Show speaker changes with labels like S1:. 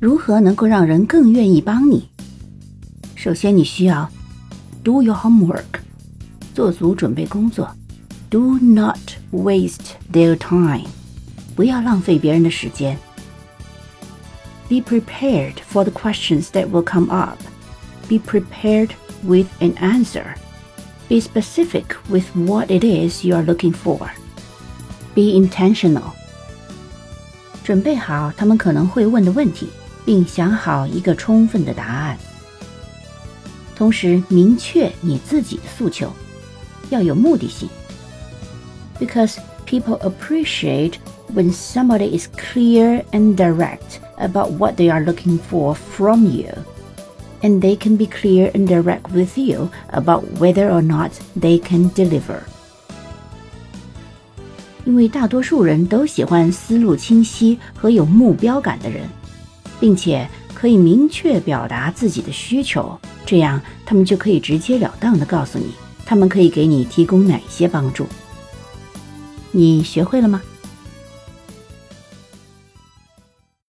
S1: 如何能够让人更愿意帮你？首先，你需要 do your homework，做足准备工作。Do not waste their time，不要浪费别人的时间。Be prepared for the questions that will come up. Be prepared with an answer. Be specific with what it is you are looking for. Be intentional. 准备好他们可能会问的问题， 并想好一个充分的答案。同时，明确你自己的诉求，要有目的性。Because people appreciate when somebody is clear and direct about what they are looking for from you. And they can be clear and direct with you about whether or not they can deliver. 因为大多数人都喜欢思路清晰和有目标感的人， 并且可以明确表达自己的需求，这样他们就可以直截了当地告诉你，他们可以给你提供哪些帮助。你学会了吗？